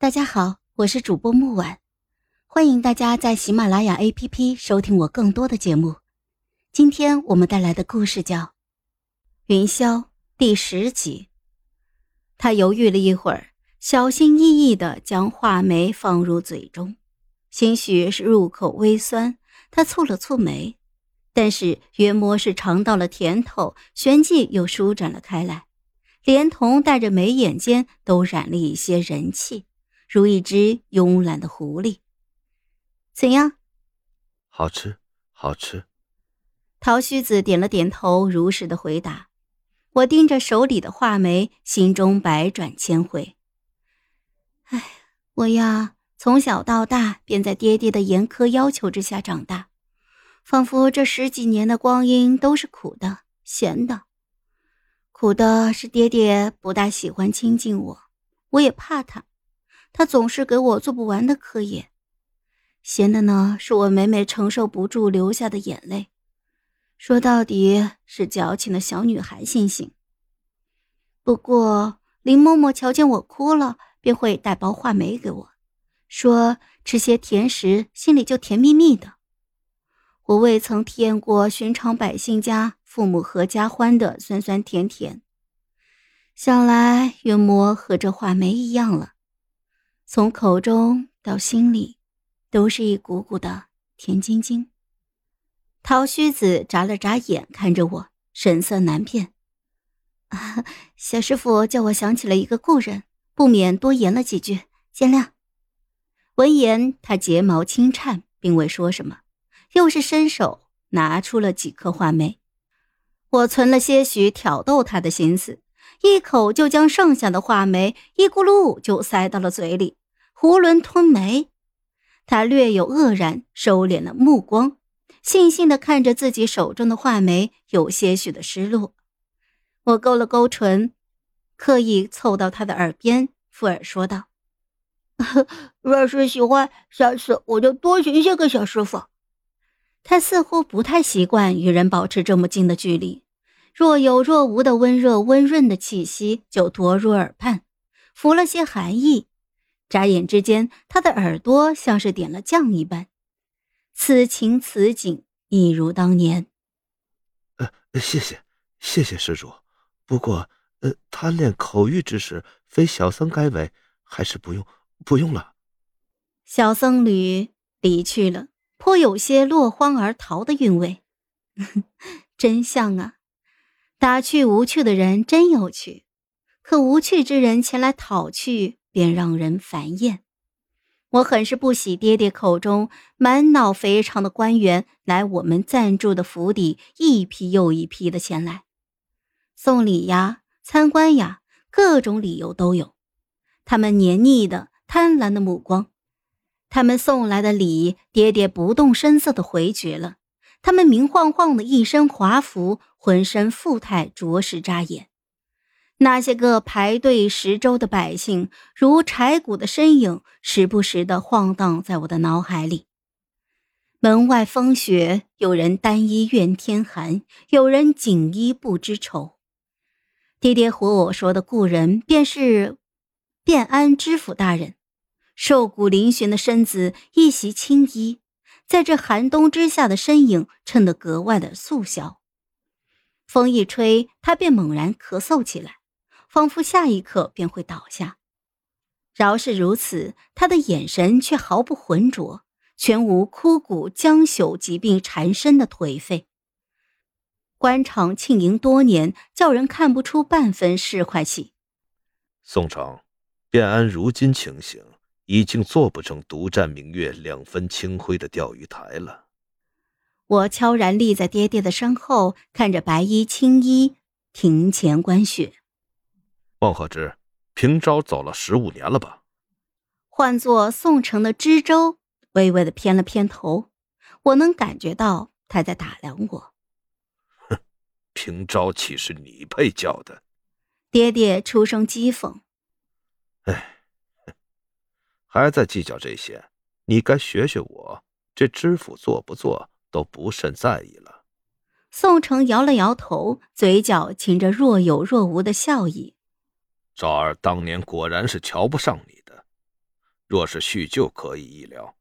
大家好，我是主播木婉，欢迎大家在喜马拉雅 APP 收听我更多的节目。今天我们带来的故事叫《云霄》第十集。他犹豫了一会儿，小心翼翼地将话梅放入嘴中，兴许是入口微酸，他蹙了蹙眉，但是约摸是尝到了甜头，旋即又舒展了开来。连同带着眉眼间都染了一些人气，如一只慵懒的狐狸。怎样？好吃，好吃。陶须子点了点头，如实的回答。我盯着手里的画眉，心中百转千回。哎，我呀，从小到大便在爹爹的严苛要求之下长大，仿佛这十几年的光阴都是苦的、咸的。苦的是爹爹不大喜欢亲近我，我也怕他，他总是给我做不完的课业。咸的呢，是我每每承受不住流下的眼泪，说到底是矫情的小女孩心性。不过林嬷嬷瞧见我哭了，便会带包话梅给我，说吃些甜食心里就甜蜜蜜的。我未曾体验过寻常百姓家。父母合家欢的酸酸甜甜，想来约莫和这话梅一样了，从口中到心里，都是一股股的甜津津。陶须子眨了眨眼，看着我，神色难辨。小师傅叫我想起了一个故人，不免多言了几句，见谅。闻言，他睫毛轻颤，并未说什么，又是伸手拿出了几颗话梅。我存了些许挑逗他的心思，一口就将剩下的话梅一咕噜就塞到了嘴里，囫囵吞梅。他略有愕然，收敛了目光，悻悻地看着自己手中的画梅，有些许的失落。我勾了勾唇，刻意凑到他的耳边，附耳说道：“ 若是喜欢，下次我就多寻些个小师傅。”他似乎不太习惯与人保持这么近的距离，若有若无的温热温润的气息就夺入耳畔，拂了些寒意。眨眼之间，他的耳朵像是点了酱一般，此情此景一如当年。呃，谢谢，谢谢施主。不过，呃，贪恋口欲之事，非小僧该为，还是不用，不用了。小僧侣离去了。颇有些落荒而逃的韵味，真像啊！打趣无趣的人真有趣，可无趣之人前来讨趣，便让人烦厌。我很是不喜爹爹口中满脑肥肠的官员来我们暂住的府邸，一批又一批的前来送礼呀、参观呀，各种理由都有。他们黏腻的、贪婪的目光。他们送来的礼，爹爹不动声色的回绝了。他们明晃晃的一身华服，浑身富态，着实扎眼。那些个排队十周的百姓，如柴谷的身影，时不时的晃荡在我的脑海里。门外风雪，有人单衣怨天寒，有人锦衣不知愁。爹爹和我说的故人，便是便安知府大人。瘦骨嶙峋的身子，一袭青衣，在这寒冬之下的身影衬得格外的素小。风一吹，他便猛然咳嗽起来，仿佛下一刻便会倒下。饶是如此，他的眼神却毫不浑浊，全无枯骨将朽、疾病缠身的颓废。官场庆迎多年，叫人看不出半分市侩气。宋城，便安如今情形。已经做不成独占明月两分清辉的钓鱼台了。我悄然立在爹爹的身后，看着白衣青衣庭前观雪。孟鹤之，平昭走了十五年了吧？换作宋城的知州，微微的偏了偏头。我能感觉到他在打量我。哼，平昭岂是你配叫的？爹爹出声讥讽。哎。还在计较这些？你该学学我，这知府做不做都不甚在意了。宋城摇了摇头，嘴角噙着若有若无的笑意。昭儿当年果然是瞧不上你的，若是叙旧，可以一聊。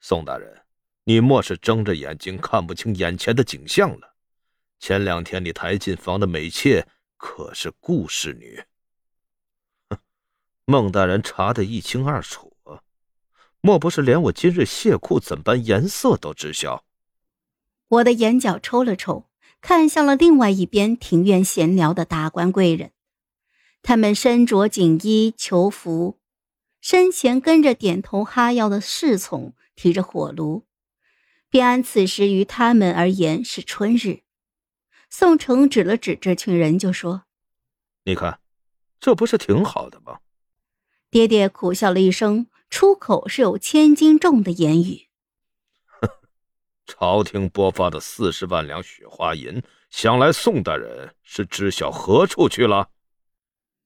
宋大人，你莫是睁着眼睛看不清眼前的景象了？前两天你抬进房的美妾可是顾氏女？孟大人查得一清二楚啊！莫不是连我今日谢裤怎般颜色都知晓？我的眼角抽了抽，看向了另外一边庭院闲聊的达官贵人，他们身着锦衣囚服。身前跟着点头哈腰的侍从提着火炉，便安此时于他们而言是春日。宋城指了指这群人，就说：“你看，这不是挺好的吗？”爹爹苦笑了一声，出口是有千斤重的言语：“朝廷拨发的四十万两雪花银，想来宋大人是知晓何处去了。”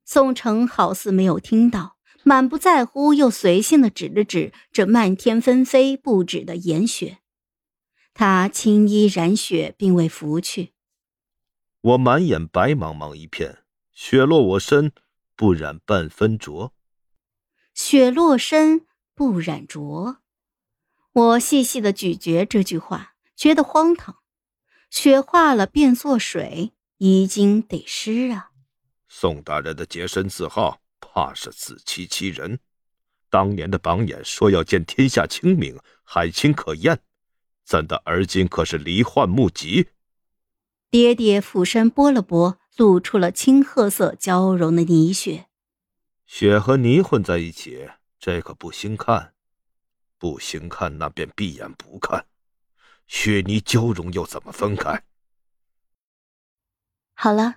宋城好似没有听到。满不在乎，又随性的指了指这漫天纷飞不止的严雪，他青衣染雪，并未拂去。我满眼白茫茫一片，雪落我身，不染半分浊。雪落身，不染浊。我细细的咀嚼这句话，觉得荒唐。雪化了变作水，衣襟得湿啊。宋大人的洁身自好。怕是自欺欺人。当年的榜眼说要见天下清明，海清可验，怎的而今可是离患目疾？爹爹俯身拨了拨，露出了青褐色交融的泥雪。雪和泥混在一起，这可不兴看。不兴看，那便闭眼不看。雪泥交融又怎么分开？好了，